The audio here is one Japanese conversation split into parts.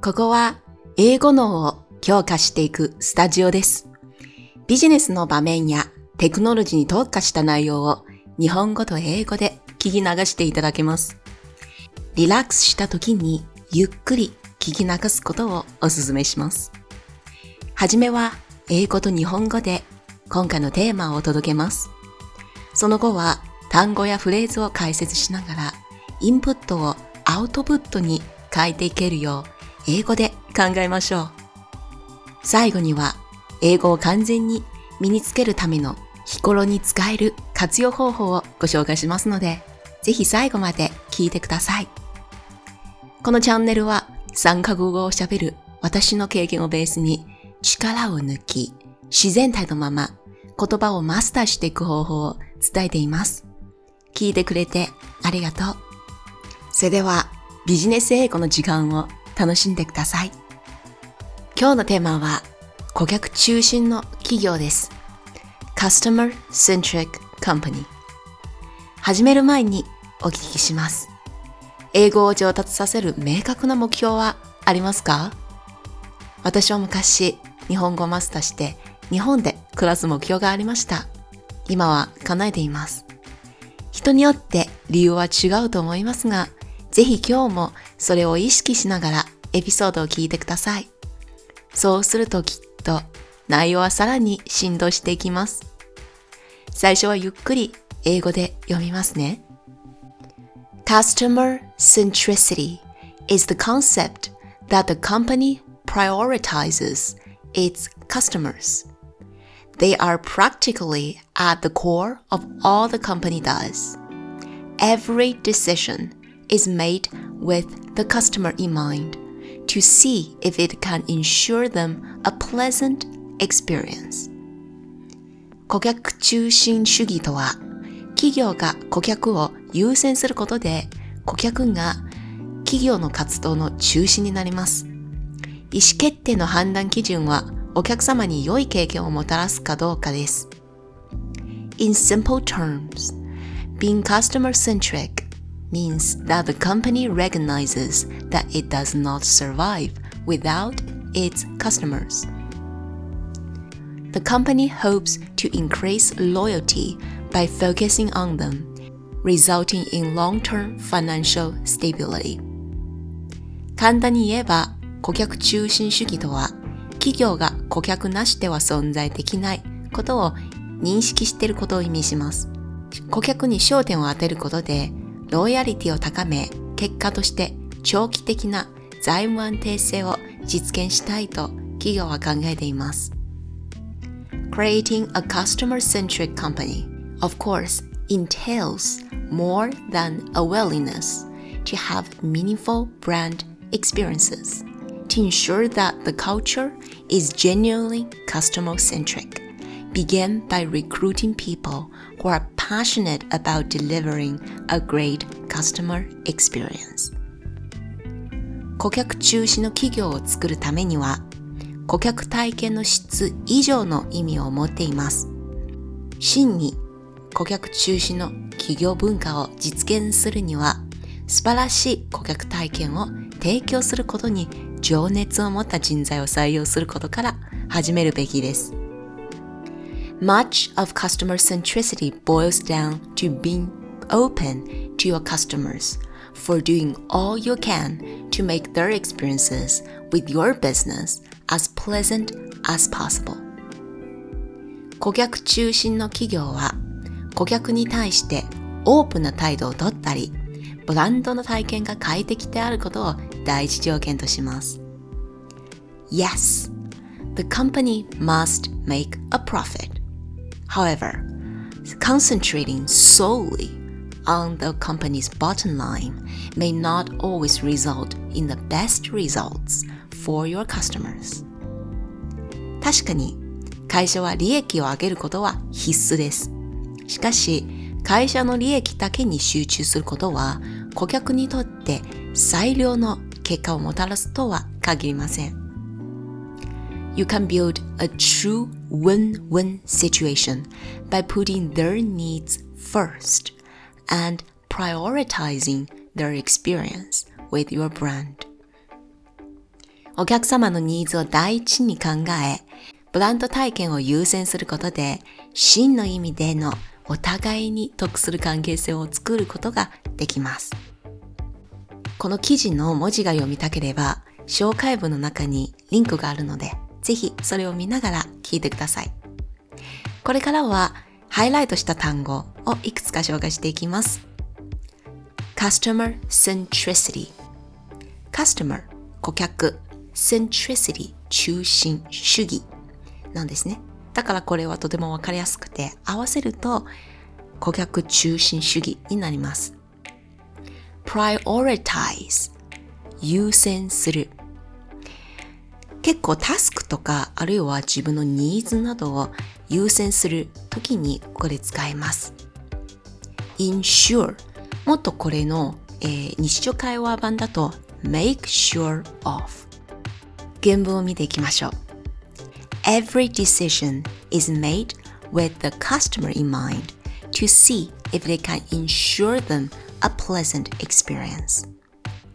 ここは英語脳を強化していくスタジオです。ビジネスの場面やテクノロジーに特化した内容を日本語と英語で聞き流していただけます。リラックスした時にゆっくり聞き流すことをお勧めします。はじめは英語と日本語で今回のテーマをお届けます。その後は単語やフレーズを解説しながらインプットをアウトプットに変えていけるよう英語で考えましょう。最後には英語を完全に身につけるための日頃に使える活用方法をご紹介しますので、ぜひ最後まで聞いてください。このチャンネルは3カ国語を喋る私の経験をベースに力を抜き、自然体のまま言葉をマスターしていく方法を伝えています。聞いてくれてありがとう。それではビジネス英語の時間を楽しんでください。今日のテーマは顧客中心の企業です。Customer Centric Company 始める前にお聞きします。英語を上達させる明確な目標はありますか？私は昔日本語をマスターして日本で暮らす目標がありました。今は叶えています。人によって理由は違うと思いますが、ぜひ今日もそれを意識しながらエピソードを聞いてください。そうするときっと内容はさらに振動していきます。最初はゆっくり英語で読みますね。Customer centricity is the concept that the company prioritizes its customers. They are practically at the core of all the company does. Every decision is made with the customer in mind to see if it can ensure them a pleasant experience. 顧客中心主義とは企業が顧客を優先することで顧客が企業の活動の中心になります。意思決定の判断基準はお客様に良い経験をもたらすかどうかです。In simple terms, being customer-centric means that the company recognizes that it does not survive without its customers. The company hopes to increase loyalty by focusing on them, resulting in long-term financial stability. 簡単に言えば、顧客中心主義とは、企業が顧客なしでは存在できないことを認識していることを意味します。顧客に焦点を当てることで、ロイヤリティを高め、結果として長期的な財務安定性を実現したいと企業は考えています。Creating a customer-centric company of course, entails more than a willingness to have meaningful brand experiences to ensure that the culture is genuinely customer centric. Begin by recruiting people who are passionate about delivering a great customer experience. 顧客中心の企業を作るためには顧客体験の質以上の意味を持っています。真に顧客中心の企業文化を実現するには素晴らしい顧客体験を提供することに情熱を持った人材を採用することから始めるべきです。Much of customer centricity boils down to being open to your customers for doing all you can to make their experiences with your business as pleasant as possible. 顧客中心の企業は顧客に対してオープンな態度をとったり、ブランドの体験が快適であることを第一条件とします。Yes, the company must make a profit. However, concentrating solely on the company's bottom line may not always result in the best results for your customers. 確かに会社は利益を上げることは必須です。しかし、会社の利益だけに集中することは、顧客にとって最良の結果をもたらすとは限りません。You can build a true win-win situation by putting their needs first and prioritizing their experience with your brand. お客様のニーズを第一に考え、ブランド体験を優先することで、真の意味でのお互いに得する関係性を作ることができます。この記事の文字が読みたければ、紹介文の中にリンクがあるので、ぜひそれを見ながら聞いてください。これからはハイライトした単語をいくつか紹介していきます。Customer centricity Customer 顧客 centricity 中心主義なんですね。だからこれはとてもわかりやすくて合わせると顧客中心主義になります。prioritize 優先する結構タスクとかあるいは自分のニーズなどを優先するときにこれ使います。ensure もっとこれの、えー、日常会話版だと make sure of 原文を見ていきましょう。Every decision is made with the customer in mind to see if they can ensure them a pleasant experience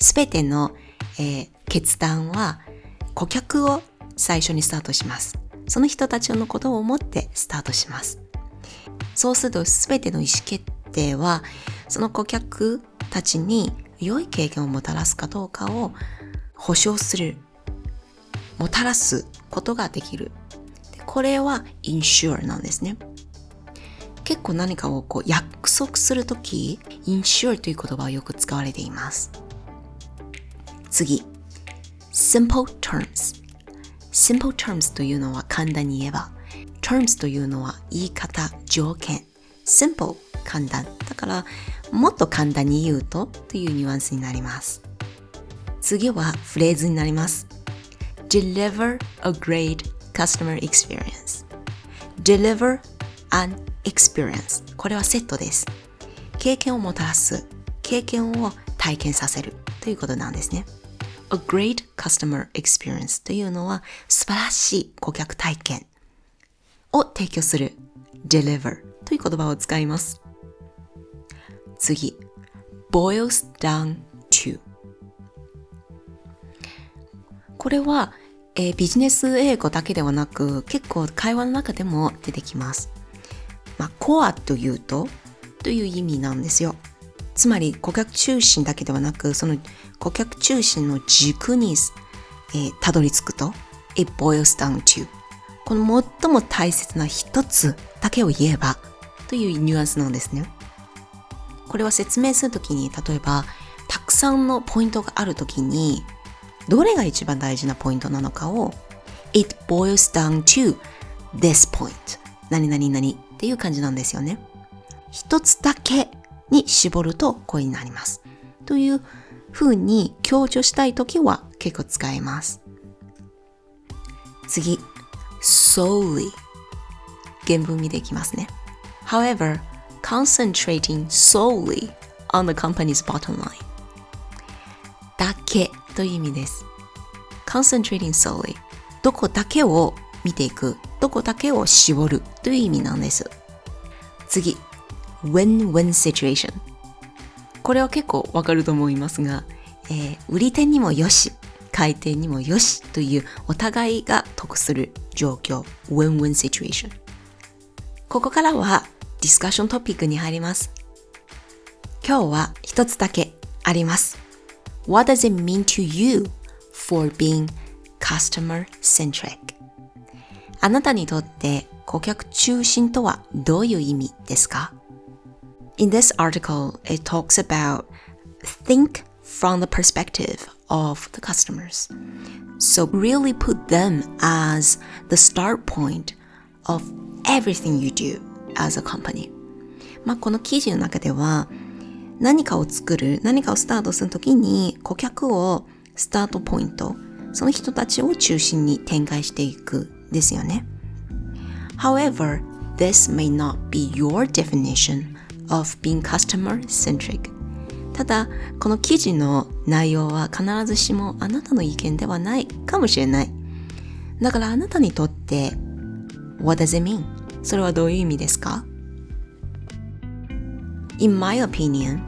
すべての、えー、決断は顧客を最初にスタートします。その人たちのことを思ってスタートします。そうするとすべての意思決定はその顧客たちに良い経験をもたらすかどうかを保証する、もたらすことができる。これは insure なんですね。結構何かをこう約束するとき、insure という言葉はよく使われています。次。Simple terms。simple terms というのは簡単に言えば、terms というのは言い方、条件。simple 簡単。だから、もっと簡単に言うとというニュアンスになります。次はフレーズになります。deliver a great customer experience deliver an experience これはセットです経験をもたらす経験を体験させるということなんですね A great customer experience というのは素晴らしい顧客体験を提供する deliver という言葉を使います次 boils down to これはえー、ビジネス英語だけではなく結構会話の中でも出てきます。まあ、コアというとという意味なんですよ。つまり顧客中心だけではなくその顧客中心の軸に、えー、たどり着くと It boils down to この最も大切な一つだけを言えばというニュアンスなんですね。これは説明するときに例えばたくさんのポイントがあるときにどれが一番大事なポイントなのかを It boils down to this point 何々何っていう感じなんですよね。一つだけに絞るとこうになります。という風に強調したいときは結構使えます。次、solely 原文見ていきますね。However, concentrating solely on the company's bottom line だけという意味です。concentrating solely どこだけを見ていく、どこだけを絞るという意味なんです。次、win-win situation これは結構わかると思いますが、えー、売り手にもよし、買い手にもよしというお互いが得する状況、win-win situation ここからはディスカッショントピックに入ります。今日は一つだけあります。What does it mean to you for being customer centric? あなたにとって顧客中心とはどういう意味ですか？In this article, it talks about think from the perspective of the customers. So really put them as the start point of everything you do as a company. まあ、この記事の中では何かを作る、何かをスタートするときに顧客をスタートポイント、その人たちを中心に展開していくですよね。However, this may not be your definition of being customer centric. ただ、この記事の内容は必ずしもあなたの意見ではないかもしれない。だからあなたにとって What does it mean? それはどういう意味ですか In my opinion,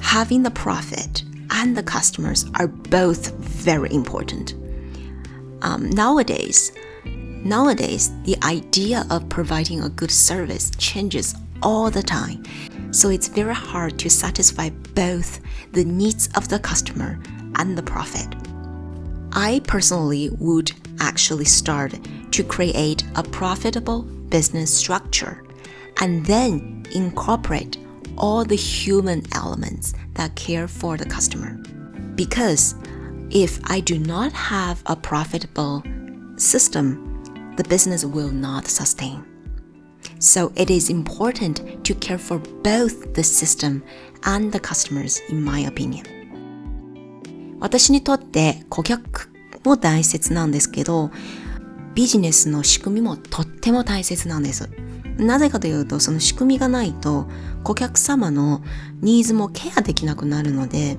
having the profit and the customers are both very important. Um, nowadays, nowadays, the idea of providing a good service changes all the time. So it's very hard to satisfy both the needs of the customer and the profit. I personally would actually start to create a profitable business structure and then incorporate all the human elements that care for the customer. Because if I do not have a profitable system, the business will not sustain. So it is important to care for both the system and the customers, in my opinion. 私にとって顧客も大切なんですけど、ビジネスの仕組みもとっても大切なんです。なぜかというと、その仕組みがないと、顧客様のニーズもケアできなくなるので、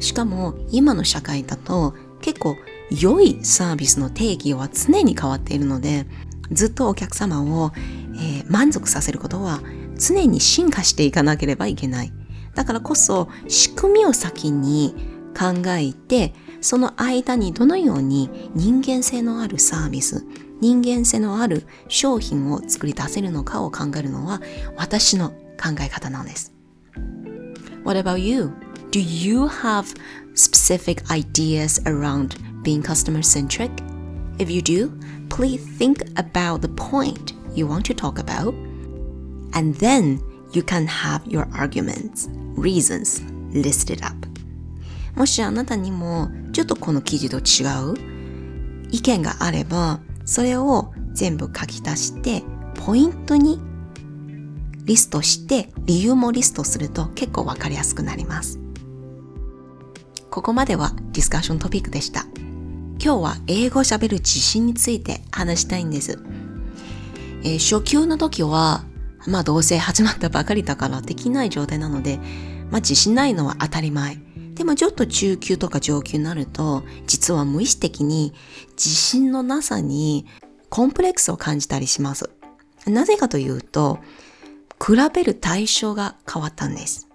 しかも今の社会だと結構良いサービスの定義は常に変わっているので、ずっとお客様を、えー、満足させることは常に進化していかなければいけない。だからこそ仕組みを先に考えて、その間にどのように人間性のあるサービス、人間性のある商品を作り出せるのかを考えるのは私の考え方なんです。What about you? Do you have specific ideas around being customer centric? If you do, please think about the point you want to talk about, and then you can have your arguments, reasons listed up. もしあなたにもちょっとこの記事と違う意見があれば、それを全部書き出して、ポイントにリストして、理由もリストすると結構わかりやすくなります。ここまではディスカッショントピックでした。今日は英語を喋る自信について話したいんです。えー、初級の時は、まあどうせ始まったばかりだからできない状態なので、まあ自信ないのは当たり前。でもちょっと中級とか上級になると、実は無意識的に自信のなさにコンプレックスを感じたりします。なぜかというと、比べる対象が変わったんです。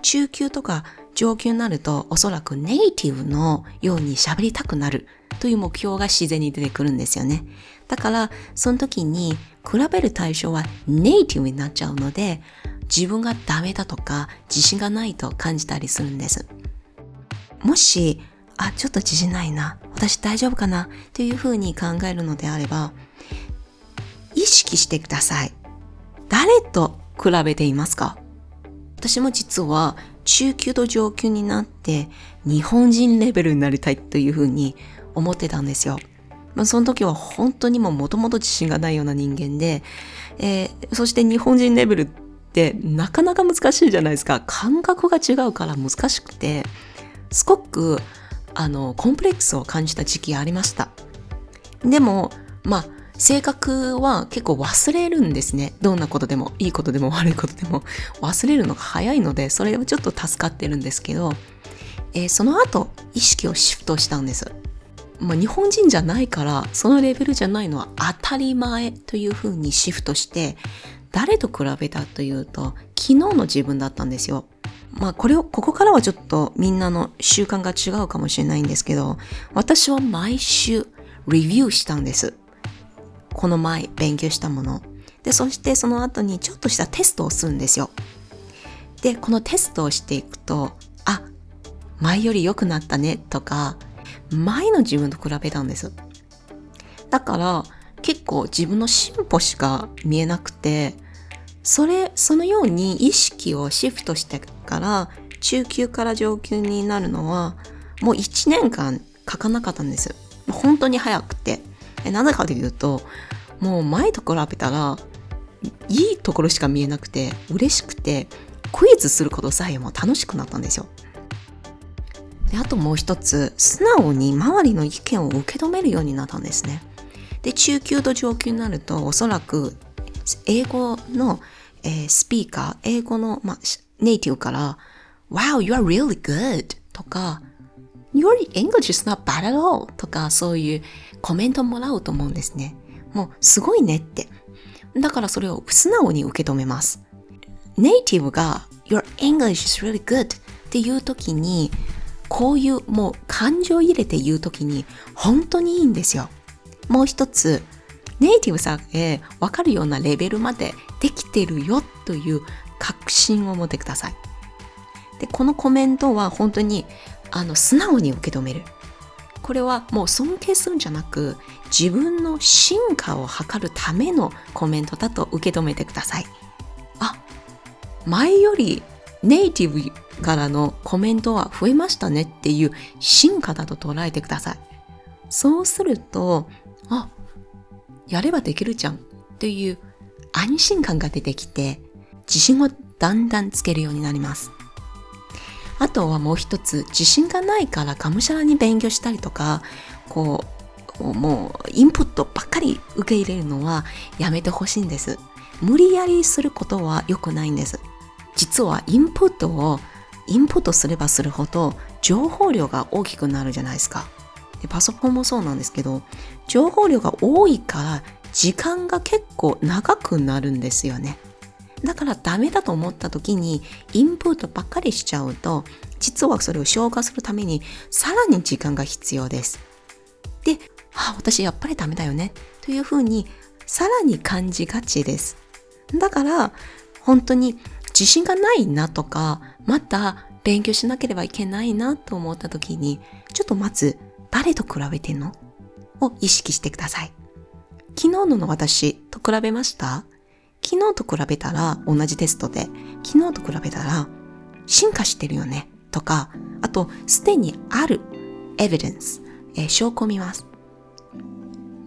中級とか上級になるとおそらくネイティブのように喋りたくなるという目標が自然に出てくるんですよね。だから、その時に比べる対象はネイティブになっちゃうので、自分がダメだとか自信がないと感じたりするんです。もし、あ、ちょっと自信ないな、私大丈夫かなというふうに考えるのであれば、意識してください。誰と比べていますか？私も実は中級と上級になって日本人レベルになりたいというふうに思ってたんですよ。まあ、その時は本当にももともと自信がないような人間で、えー、そして日本人レベルってなかなか難しいじゃないですか。感覚が違うから難しくて、すごくあのコンプレックスを感じた時期ありました。でも、まあ、性格は結構忘れるんですね。どんなことでも、いいことでも悪いことでも忘れるのが早いので、それはちょっと助かってるんですけど、えー、その後、意識をシフトしたんです。まあ、日本人じゃないから、そのレベルじゃないのは当たり前というふうにシフトして、誰と比べたというと、昨日の自分だったんですよ。まあこれを、ここからはちょっとみんなの習慣が違うかもしれないんですけど、私は毎週レビューしたんです。この前勉強したもの。で、そしてその後にちょっとしたテストをするんですよ。で、このテストをしていくと、あ、前より良くなったねとか、前の自分と比べたんです。だから結構自分の進歩しか見えなくて、それ、そのように意識をシフトしてから中級から上級になるのはもう1年間書かなかったんです。本当に早くて。なぜかというともう前と比べたらいいところしか見えなくて嬉しくてクイズすることさえも楽しくなったんですよ。であともう一つ素直に周りの意見を受け止めるようになったんですね。で中級と上級になるとおそらく英語の、えー、スピーカー英語の、ま、ネイティブから「Wow, you are really good」とか Your English is not bad at all とかそういうコメントもらうと思うんですね。もうすごいねって。だからそれを素直に受け止めます。ネイティブが Your English is really good っていう時に、こういうもう感情を入れて言う時に本当にいいんですよ。もう一つ、ネイティブさえわかるようなレベルまでできてるよという確信を持ってください。で、このコメントは本当にあの素直に受け止める。これはもう尊敬するんじゃなく自分の進化を図るためのコメントだと受け止めてください。あ、前よりネイティブからのコメントは増えましたねっていう進化だと捉えてください。そうすると、あ、やればできるじゃんっていう安心感が出てきて自信をだんだんつけるようになります。あとはもう一つ、自信がないからがむしゃらに勉強したりとか、こう、もうインプットばっかり受け入れるのはやめてほしいんです。無理やりすることは良くないんです。実はインプットをインプットすればするほど情報量が大きくなるじゃないですか。でパソコンもそうなんですけど、情報量が多いから時間が結構長くなるんですよね。だからダメだと思った時にインプットばっかりしちゃうと実はそれを消化するためにさらに時間が必要です。で、あ、私やっぱりダメだよねというふうにさらに感じがちです。だから本当に自信がないなとかまた勉強しなければいけないなと思った時にちょっとまず誰と比べてんの？を意識してください。昨日のの私と比べました？昨日と比べたら同じテストで昨日と比べたら進化してるよね？とかあとすでにあるエビデンス、えー、証拠を見ます。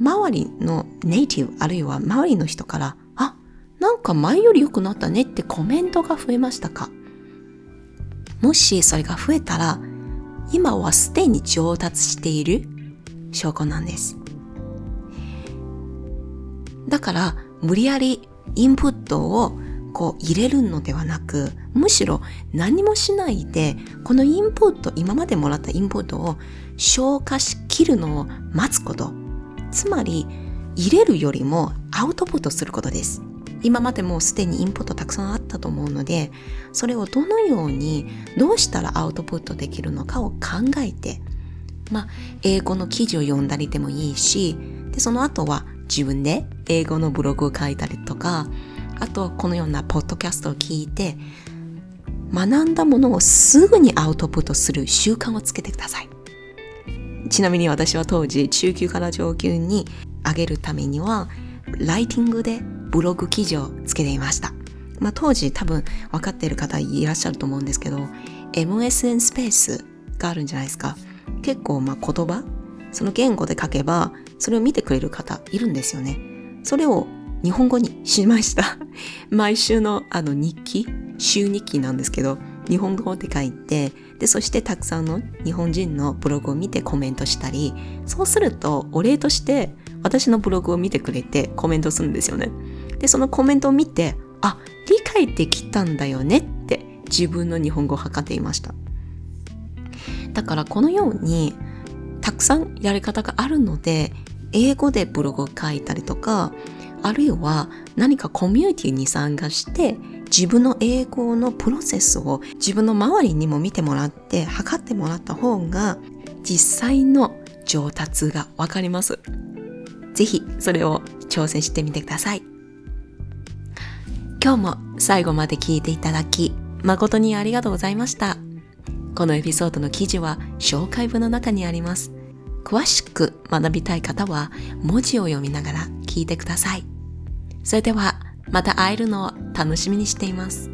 周りのネイティブあるいは周りの人からなんか前より良くなったねってコメントが増えましたか？もしそれが増えたら今はすでに上達している？証拠なんですだから無理やりインプットをこう入れるのではなく、むしろ何もしないで、このインプット、今までもらったインプットを消化しきるのを待つこと。つまり、入れるよりもアウトプットすることです。今までもうすでにインプットたくさんあったと思うので、それをどのように、どうしたらアウトプットできるのかを考えて、まあ、英語の記事を読んだりでもいいし、で、その後は自分で英語のブログを書いたりとか、あとこのようなポッドキャストを聞いて、学んだものをすぐにアウトプットする習慣をつけてください。ちなみに私は当時中級から上級に上げるためには、ライティングでブログ記事をつけていました。まあ当時多分分かっている方いらっしゃると思うんですけど、MSN スペースがあるんじゃないですか。結構まあ言葉その言語で書けばそれを見てくれる方いるんですよね。それを日本語にしました。毎週のあの日記、週日記なんですけど、日本語で書いて、で、そしてたくさんの日本人のブログを見てコメントしたり、そうするとお礼として私のブログを見てくれてコメントするんですよね。で、そのコメントを見て、あ、理解できたんだよねって自分の日本語を測っていました。だからこのようにたくさんやり方があるので英語でブログを書いたりとか、あるいは何かコミュニティに参加して自分の英語のプロセスを自分の周りにも見てもらって測ってもらった方が実際の上達がわかります。ぜひそれを挑戦してみてください。今日も最後まで聞いていただき誠にありがとうございました。このエピソードの記事は紹介文の中にあります。詳しく学びたい方は文字を読みながら聞いてください。それではまた会えるのを楽しみにしています。